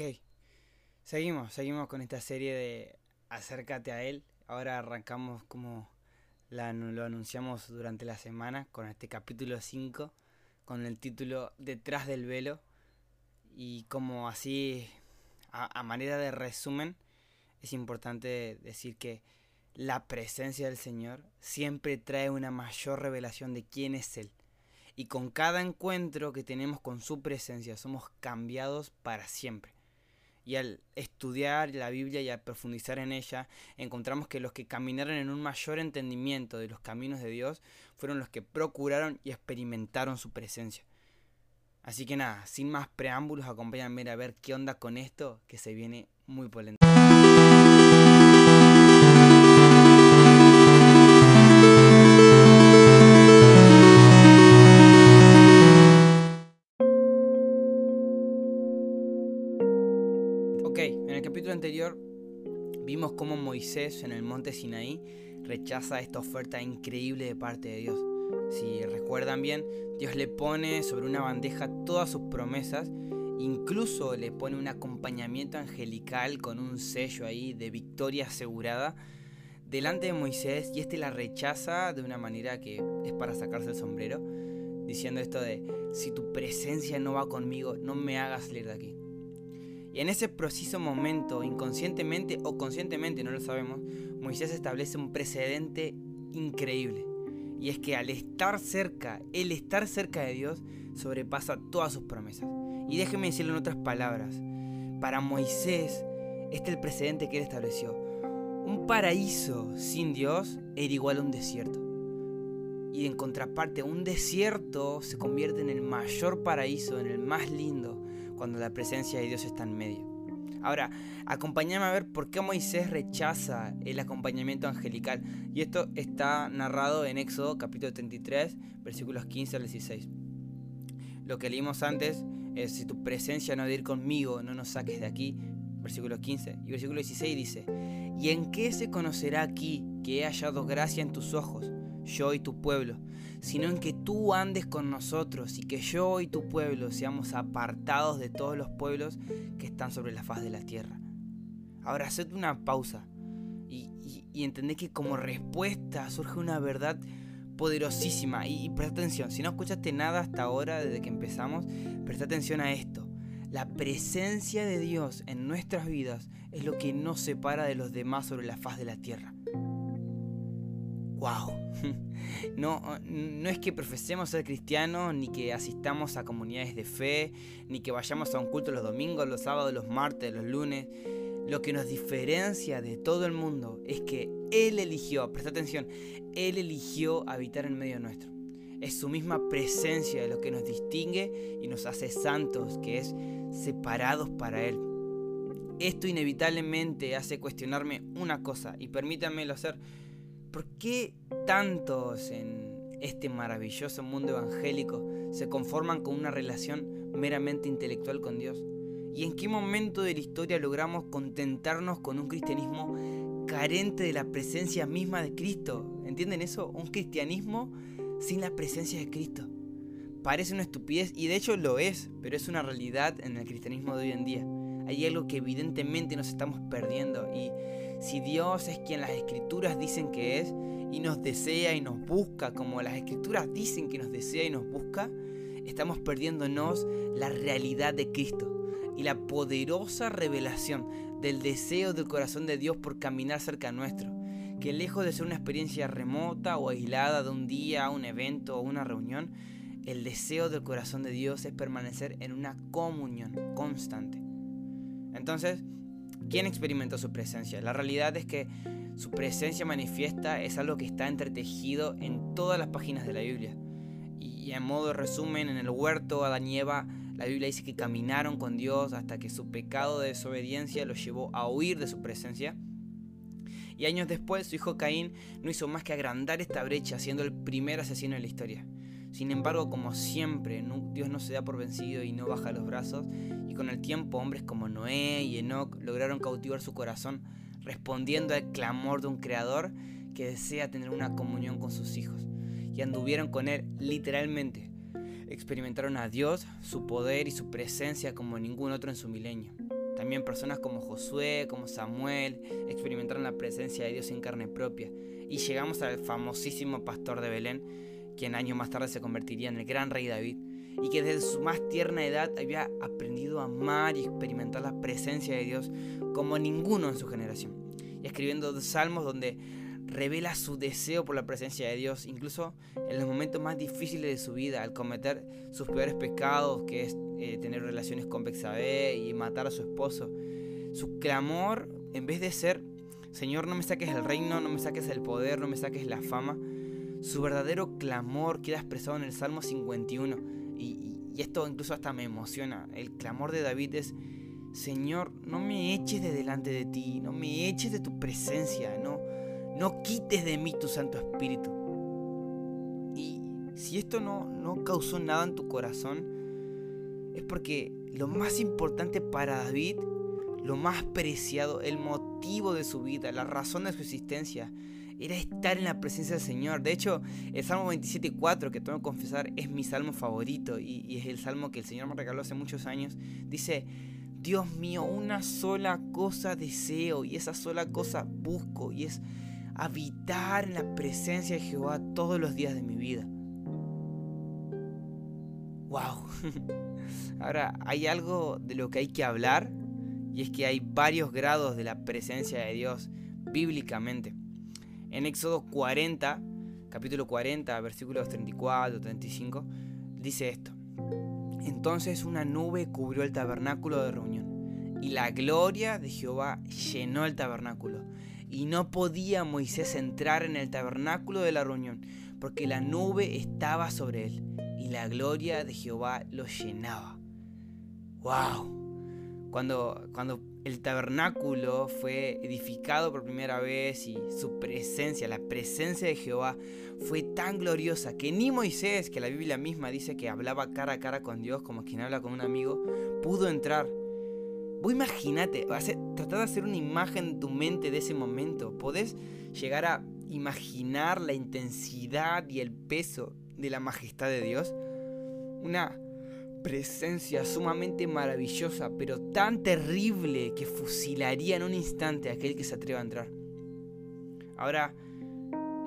Ok, seguimos, seguimos con esta serie de Acércate a Él. Ahora arrancamos como lo anunciamos durante la semana con este capítulo 5, con el título Detrás del velo. Y como así, a manera de resumen, es importante decir que la presencia del Señor siempre trae una mayor revelación de quién es Él. Y con cada encuentro que tenemos con su presencia somos cambiados para siempre y al estudiar la Biblia y al profundizar en ella, encontramos que los que caminaron en un mayor entendimiento de los caminos de Dios fueron los que procuraron y experimentaron su presencia. Así que nada, sin más preámbulos, acompáñenme a ver qué onda con esto que se viene muy polento. Anterior vimos cómo Moisés en el monte Sinaí rechaza esta oferta increíble de parte de Dios. Si recuerdan bien, Dios le pone sobre una bandeja todas sus promesas, incluso le pone un acompañamiento angelical con un sello ahí de victoria asegurada delante de Moisés y este la rechaza de una manera que es para sacarse el sombrero, diciendo esto de, si tu presencia no va conmigo, no me hagas salir de aquí. Y en ese preciso momento, inconscientemente o conscientemente, no lo sabemos, Moisés establece un precedente increíble. Y es que al estar cerca, el estar cerca de Dios, sobrepasa todas sus promesas. Y déjeme decirlo en otras palabras. Para Moisés, este es el precedente que él estableció. Un paraíso sin Dios era igual a un desierto. Y en contraparte, un desierto se convierte en el mayor paraíso, en el más lindo, cuando la presencia de Dios está en medio. Ahora, acompáñame a ver por qué Moisés rechaza el acompañamiento angelical. Y esto está narrado en Éxodo capítulo 33, versículos 15 al 16. Lo que leímos antes es, si tu presencia no ha de ir conmigo, no nos saques de aquí. Versículo 15. Y versículo 16 dice, ¿y en qué se conocerá aquí que he hallado gracia en tus ojos, yo y tu pueblo? sino en que tú andes con nosotros y que yo y tu pueblo seamos apartados de todos los pueblos que están sobre la faz de la tierra. Ahora, haced una pausa y, y, que como respuesta surge una verdad poderosísima. Y, y presta atención, si no escuchaste nada hasta ahora, desde que empezamos, presta atención a esto. La presencia de Dios en nuestras vidas es lo que nos separa de los demás sobre la faz de la tierra wow. No, no es que profesemos ser cristianos, ni que asistamos a comunidades de fe, ni que vayamos a un culto los domingos, los sábados, los martes, los lunes. Lo que nos diferencia de todo el mundo es que Él eligió, presta atención, Él eligió habitar en medio nuestro. Es su misma presencia lo que nos distingue y nos hace santos, que es separados para Él. Esto inevitablemente hace cuestionarme una cosa, y permítanmelo hacer ¿Por qué tantos en este maravilloso mundo evangélico se conforman con una relación meramente intelectual con Dios? ¿Y en qué momento de la historia logramos contentarnos con un cristianismo carente de la presencia misma de Cristo? ¿Entienden eso? Un cristianismo sin la presencia de Cristo. Parece una estupidez y de hecho lo es, pero es una realidad en el cristianismo de hoy en día. Hay algo que evidentemente nos estamos perdiendo y si Dios es quien las escrituras dicen que es y nos desea y nos busca como las escrituras dicen que nos desea y nos busca, estamos perdiéndonos la realidad de Cristo y la poderosa revelación del deseo del corazón de Dios por caminar cerca nuestro, que lejos de ser una experiencia remota o aislada de un día, un evento o una reunión, el deseo del corazón de Dios es permanecer en una comunión constante. Entonces, ¿Quién experimentó su presencia? La realidad es que su presencia manifiesta es algo que está entretejido en todas las páginas de la Biblia. Y en modo de resumen, en el huerto Adán y Eva, la Biblia dice que caminaron con Dios hasta que su pecado de desobediencia los llevó a huir de su presencia. Y años después, su hijo Caín no hizo más que agrandar esta brecha, siendo el primer asesino en la historia. Sin embargo, como siempre, Dios no se da por vencido y no baja los brazos, y con el tiempo hombres como Noé y Enoch lograron cautivar su corazón, respondiendo al clamor de un creador que desea tener una comunión con sus hijos, y anduvieron con él literalmente. Experimentaron a Dios, su poder y su presencia como ningún otro en su milenio. También personas como Josué, como Samuel, experimentaron la presencia de Dios en carne propia. Y llegamos al famosísimo pastor de Belén, quien años más tarde se convertiría en el gran rey David, y que desde su más tierna edad había aprendido a amar y experimentar la presencia de Dios como ninguno en su generación. Y escribiendo salmos donde revela su deseo por la presencia de Dios, incluso en los momentos más difíciles de su vida, al cometer sus peores pecados, que es eh, tener relaciones con Bexabé y matar a su esposo. Su clamor, en vez de ser, Señor, no me saques el reino, no me saques el poder, no me saques la fama, su verdadero clamor queda expresado en el Salmo 51. Y, esto incluso hasta me emociona. El clamor de David es, Señor, no me eches de delante de ti, no me eches de tu presencia, no, no quites de mí tu Santo Espíritu. Y si esto no, no causó nada en tu corazón, es porque lo más importante para David, lo más preciado, el motivo de su vida, la razón de su existencia, era estar en la presencia del Señor. De hecho, el Salmo 27.4, que tengo que confesar, es mi salmo favorito y, y, es el salmo que el Señor me regaló hace muchos años. Dice, Dios mío, una sola cosa deseo y esa sola cosa busco y es habitar en la presencia de Jehová todos los días de mi vida. ¡Wow! Ahora, hay algo de lo que hay que hablar y es que hay varios grados de la presencia de Dios bíblicamente. En Éxodo 40, capítulo 40, versículos 34, 35, dice esto. Entonces una nube cubrió el tabernáculo de reunión y la gloria de Jehová llenó el tabernáculo y no podía Moisés entrar en el tabernáculo de la reunión, porque la nube estaba sobre él, y la gloria de Jehová lo llenaba. ¡Wow! Cuando, cuando el tabernáculo fue edificado por primera vez y su presencia, la presencia de Jehová, fue tan gloriosa que ni Moisés, que la Biblia misma dice que hablaba cara a cara con Dios como quien habla con un amigo, pudo entrar Vos imagínate, tratar de hacer una imagen en tu mente de ese momento. Podés llegar a imaginar la intensidad y el peso de la majestad de Dios. Una presencia sumamente maravillosa, pero tan terrible que fusilaría en un instante a aquel que se atreva a entrar. Ahora,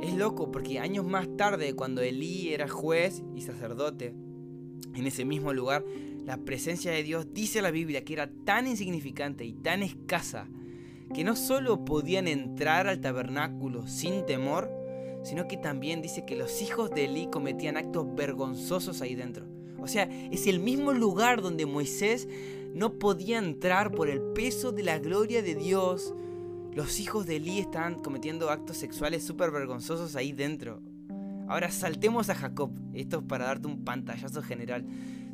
es loco porque años más tarde, cuando Elí era juez y sacerdote, en ese mismo lugar, la presencia de Dios dice la Biblia que era tan insignificante y tan escasa que no solo podían entrar al tabernáculo sin temor, sino que también dice que los hijos de Elí cometían actos vergonzosos ahí dentro. O sea, es el mismo lugar donde Moisés no podía entrar por el peso de la gloria de Dios. Los hijos de Elí estaban cometiendo actos sexuales súper vergonzosos ahí dentro. Ahora saltemos a Jacob. Esto es para darte un pantallazo general.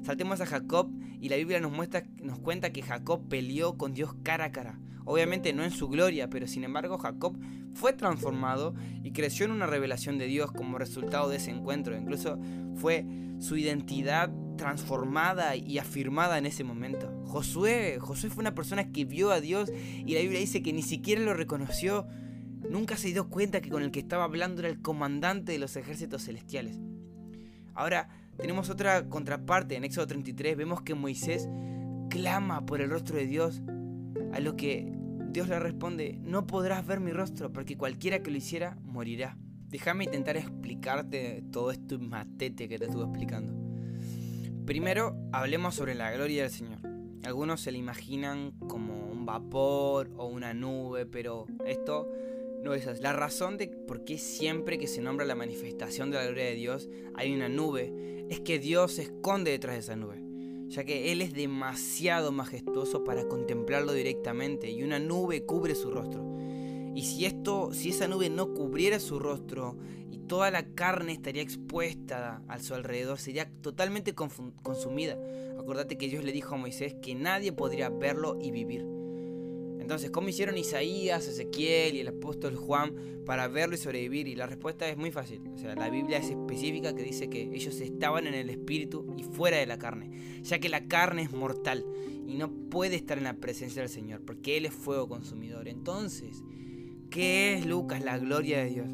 Saltemos a Jacob y la Biblia nos muestra, nos cuenta que Jacob peleó con Dios cara a cara. Obviamente no en su gloria, pero sin embargo Jacob fue transformado y creció en una revelación de Dios como resultado de ese encuentro. Incluso fue su identidad transformada y afirmada en ese momento. Josué, Josué fue una persona que vio a Dios y la Biblia dice que ni siquiera lo reconoció. Nunca se dio cuenta que con el que estaba hablando era el comandante de los ejércitos celestiales. Ahora, tenemos otra contraparte en Éxodo 33. Vemos que Moisés clama por el rostro de Dios, a lo que Dios le responde, no podrás ver mi rostro, porque cualquiera que lo hiciera morirá. Déjame intentar explicarte todo esto matete que te estuve explicando. Primero, hablemos sobre la gloria del Señor. Algunos se la imaginan como un vapor o una nube, pero esto no es La razón de por qué siempre que se nombra la manifestación de la gloria de Dios hay una nube es que Dios se esconde detrás de esa nube, ya que Él es demasiado majestuoso para contemplarlo directamente y una nube cubre su rostro. Y si esto, si esa nube no cubriera su rostro y toda la carne estaría expuesta a su alrededor, sería totalmente consumida. Acordate que Dios le dijo a Moisés que nadie podría verlo y vivir. Entonces, ¿cómo hicieron Isaías, Ezequiel y el apóstol Juan para verlo y sobrevivir? Y la respuesta es muy fácil. O sea, la Biblia es específica que dice que ellos estaban en el espíritu y fuera de la carne, ya que la carne es mortal y no puede estar en la presencia del Señor, porque Él es fuego consumidor. Entonces, ¿qué es Lucas, la gloria de Dios?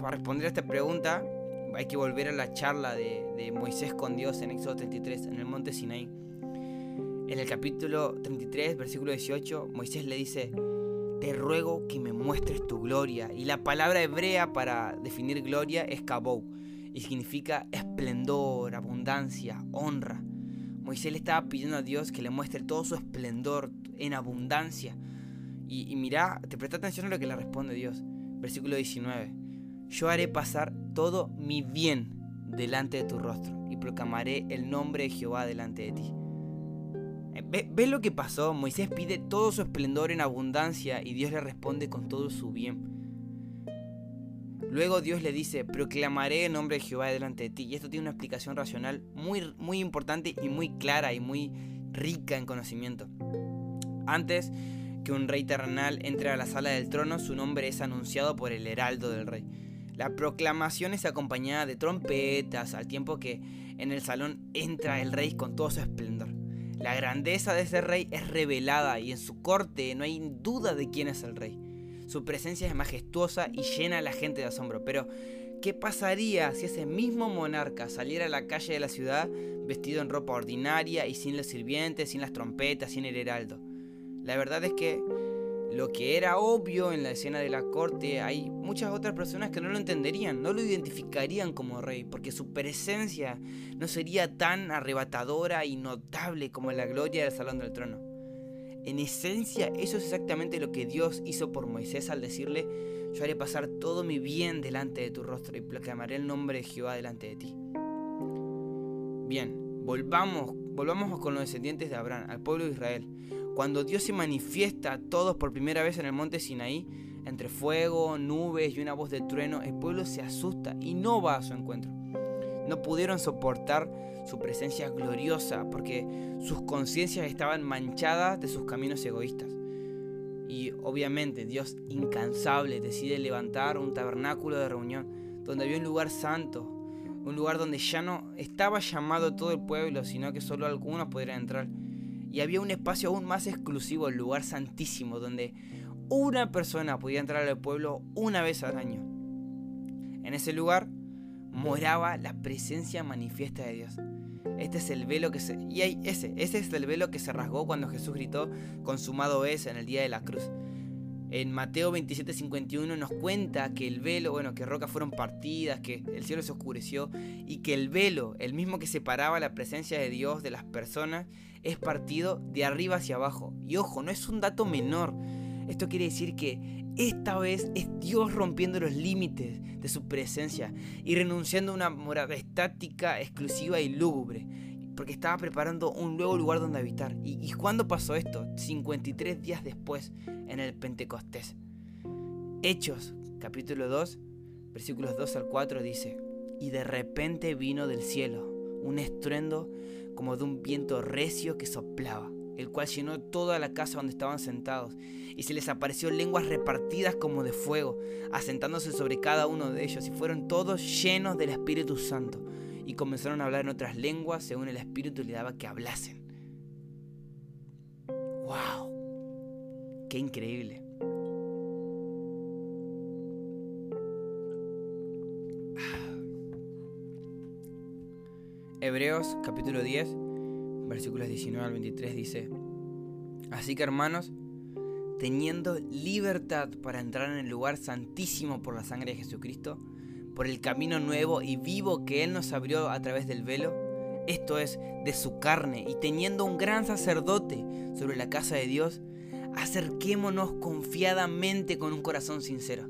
Para responder a esta pregunta, hay que volver a la charla de, de Moisés con Dios en Éxodo 33, en el monte Sinaí. En el capítulo 33, versículo 18, Moisés le dice, te ruego que me muestres tu gloria. Y la palabra hebrea para definir gloria es kabou, y significa esplendor, abundancia, honra. Moisés le estaba pidiendo a Dios que le muestre todo su esplendor en abundancia. Y, y mira, te presta atención a lo que le responde Dios. Versículo 19. Yo haré pasar todo mi bien delante de tu rostro y proclamaré el nombre de Jehová delante de ti. ¿Ves lo que pasó? Moisés pide todo su esplendor en abundancia y Dios le responde con todo su bien. Luego Dios le dice, proclamaré el nombre de Jehová delante de ti. Y esto tiene una explicación racional muy, muy importante y muy clara y muy rica en conocimiento. Antes que un rey terrenal entre a la sala del trono, su nombre es anunciado por el heraldo del rey. La proclamación es acompañada de trompetas al tiempo que en el salón entra el rey con todo su esplendor. La grandeza de ese rey es revelada y en su corte no hay duda de quién es el rey. Su presencia es majestuosa y llena a la gente de asombro. Pero, ¿qué pasaría si ese mismo monarca saliera a la calle de la ciudad vestido en ropa ordinaria y sin los sirvientes, sin las trompetas, sin el heraldo? La verdad es que lo que era obvio en la escena de la corte, hay muchas otras personas que no lo entenderían, no lo identificarían como rey, porque su presencia no sería tan arrebatadora y notable como la gloria del salón del trono. En esencia, eso es exactamente lo que Dios hizo por Moisés al decirle, yo haré pasar todo mi bien delante de tu rostro y proclamaré el nombre de Jehová delante de ti. Bien, volvamos, volvamos con los descendientes de Abraham, al pueblo de Israel. Cuando Dios se manifiesta a todos por primera vez en el monte Sinaí, entre fuego, nubes y una voz de trueno, el pueblo se asusta y no va a su encuentro. No pudieron soportar su presencia gloriosa porque sus conciencias estaban manchadas de sus caminos egoístas. Y obviamente Dios incansable decide levantar un tabernáculo de reunión donde había un lugar santo, un lugar donde ya no estaba llamado todo el pueblo, sino que solo algunos podrían entrar y había un espacio aún más exclusivo, el lugar santísimo, donde una persona podía entrar al pueblo una vez al año. En ese lugar moraba la presencia manifiesta de Dios. Este es el velo que se y ese, ese es el velo que se rasgó cuando Jesús gritó consumado es en el día de la cruz. En Mateo 27:51 nos cuenta que el velo, bueno, que rocas fueron partidas, que el cielo se oscureció y que el velo, el mismo que separaba la presencia de Dios de las personas, es partido de arriba hacia abajo. Y ojo, no es un dato menor. Esto quiere decir que esta vez es Dios rompiendo los límites de su presencia y renunciando a una morada estática, exclusiva y lúgubre. Porque estaba preparando un nuevo lugar donde habitar. ¿Y, y cuándo pasó esto? 53 días después, en el Pentecostés. Hechos, capítulo 2, versículos 2 al 4 dice, y de repente vino del cielo un estruendo como de un viento recio que soplaba, el cual llenó toda la casa donde estaban sentados, y se les apareció lenguas repartidas como de fuego, asentándose sobre cada uno de ellos, y fueron todos llenos del Espíritu Santo, y comenzaron a hablar en otras lenguas según el Espíritu le daba que hablasen. ¡Wow! ¡Qué increíble! Hebreos capítulo 10, versículos 19 al 23 dice, Así que hermanos, teniendo libertad para entrar en el lugar santísimo por la sangre de Jesucristo, por el camino nuevo y vivo que Él nos abrió a través del velo, esto es, de su carne, y teniendo un gran sacerdote sobre la casa de Dios, acerquémonos confiadamente con un corazón sincero,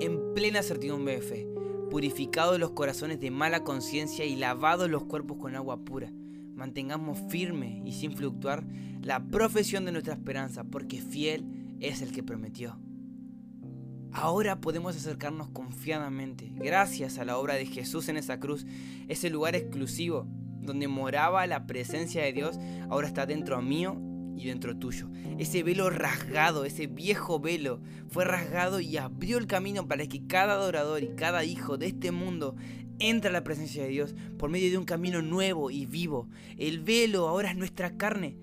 en plena certidumbre de fe purificados los corazones de mala conciencia y lavados los cuerpos con agua pura. Mantengamos firme y sin fluctuar la profesión de nuestra esperanza, porque fiel es el que prometió. Ahora podemos acercarnos confiadamente, gracias a la obra de Jesús en esa cruz, ese lugar exclusivo donde moraba la presencia de Dios, ahora está dentro mío y dentro tuyo. Ese velo rasgado, ese viejo velo, fue rasgado y abrió el camino para que cada adorador y cada hijo de este mundo entre a la presencia de Dios por medio de un camino nuevo y vivo. El velo ahora es nuestra carne.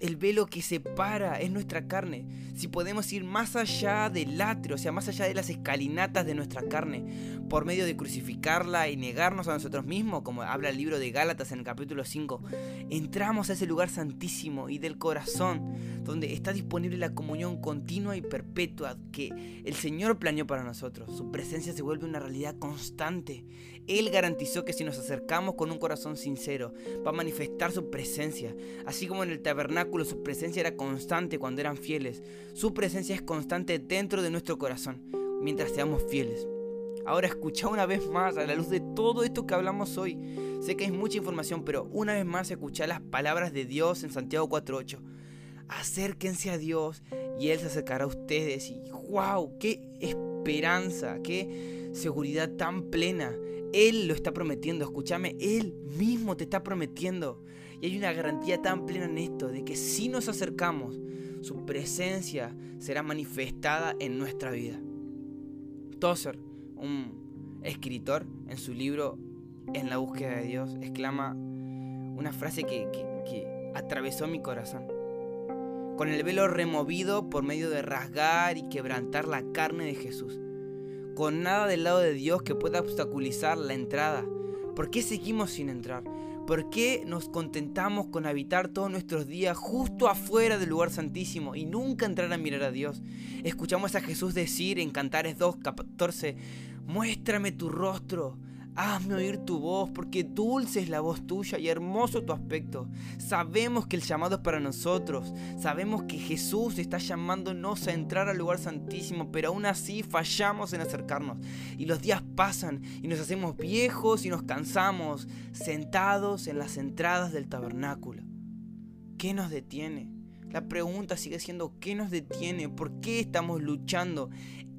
El velo que separa es nuestra carne. Si podemos ir más allá del atrio, o sea, más allá de las escalinatas de nuestra carne, por medio de crucificarla y negarnos a nosotros mismos, como habla el libro de Gálatas en el capítulo 5, entramos a ese lugar santísimo y del corazón, donde está disponible la comunión continua y perpetua que el Señor planeó para nosotros. Su presencia se vuelve una realidad constante. Él garantizó que si nos acercamos con un corazón sincero, va a manifestar su presencia. Así como en el tabernáculo su presencia era constante cuando eran fieles, su presencia es constante dentro de nuestro corazón, mientras seamos fieles. Ahora escucha una vez más a la luz de todo esto que hablamos hoy. Sé que es mucha información, pero una vez más escucha las palabras de Dios en Santiago 4.8. Acérquense a Dios y Él se acercará a ustedes. Y wow, qué esperanza, qué seguridad tan plena. Él lo está prometiendo, escúchame, Él mismo te está prometiendo. Y hay una garantía tan plena en esto, de que si nos acercamos, su presencia será manifestada en nuestra vida. Tozer, un escritor, en su libro En la búsqueda de Dios, exclama una frase que, que atravesó mi corazón. Con el velo removido por medio de rasgar y quebrantar la carne de Jesús con nada del lado de Dios que pueda obstaculizar la entrada. ¿Por qué seguimos sin entrar? ¿Por qué nos contentamos con habitar todos nuestros días justo afuera del lugar santísimo y nunca entrar a mirar a Dios? Escuchamos a Jesús decir en Cantares 2, 14, muéstrame tu rostro Hazme oír tu voz, porque dulce es la voz tuya y hermoso tu aspecto. Sabemos que el llamado es para nosotros. Sabemos que Jesús está llamándonos a entrar al lugar santísimo, pero aún así fallamos en acercarnos. Y los días pasan y nos hacemos viejos y nos cansamos, sentados en las entradas del tabernáculo. ¿Qué nos detiene? La pregunta sigue siendo ¿qué nos detiene? ¿Por qué estamos luchando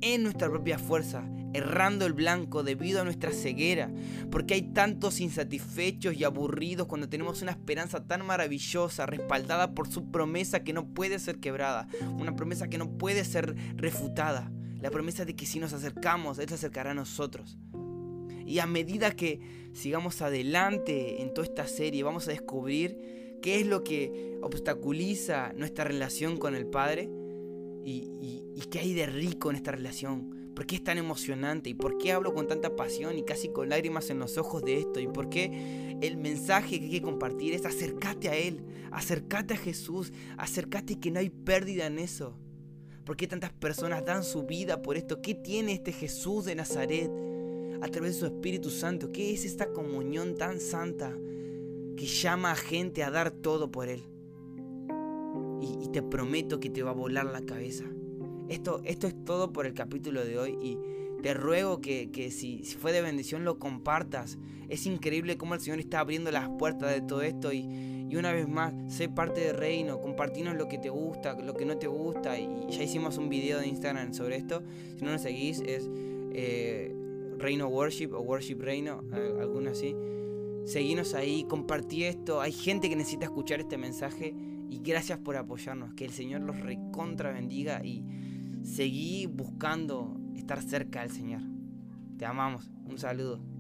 en nuestra propia fuerza, errando el blanco debido a nuestra ceguera? ¿Por qué hay tantos insatisfechos y aburridos cuando tenemos una esperanza tan maravillosa, respaldada por su promesa que no puede ser quebrada? Una promesa que no puede ser refutada. La promesa de que si nos acercamos, Él se acercará a nosotros. Y a medida que sigamos adelante en toda esta serie, vamos a descubrir qué es lo que obstaculiza nuestra relación con el Padre y, qué hay de rico en esta relación. ¿Por qué es tan emocionante? ¿Y por qué hablo con tanta pasión y casi con lágrimas en los ojos de esto? ¿Y por qué el mensaje que hay que compartir es acércate a Él, acércate a Jesús, acércate que no hay pérdida en eso? ¿Por qué tantas personas dan su vida por esto? ¿Qué tiene este Jesús de Nazaret a través de su Espíritu Santo? ¿Qué es esta comunión tan santa? Que llama a gente a dar todo por Él. Y, te prometo que te va a volar la cabeza. Esto, esto es todo por el capítulo de hoy y te ruego que, si, si, fue de bendición lo compartas. Es increíble cómo el Señor está abriendo las puertas de todo esto y, y una vez más, sé parte del reino, compartinos lo que te gusta, lo que no te gusta. Y ya hicimos un video de Instagram sobre esto. Si no nos seguís, es eh, Reino Worship o Worship Reino, alguno así. Seguinos ahí, compartí esto. Hay gente que necesita escuchar este mensaje y gracias por apoyarnos. Que el Señor los recontra bendiga y seguí buscando estar cerca del Señor. Te amamos. Un saludo.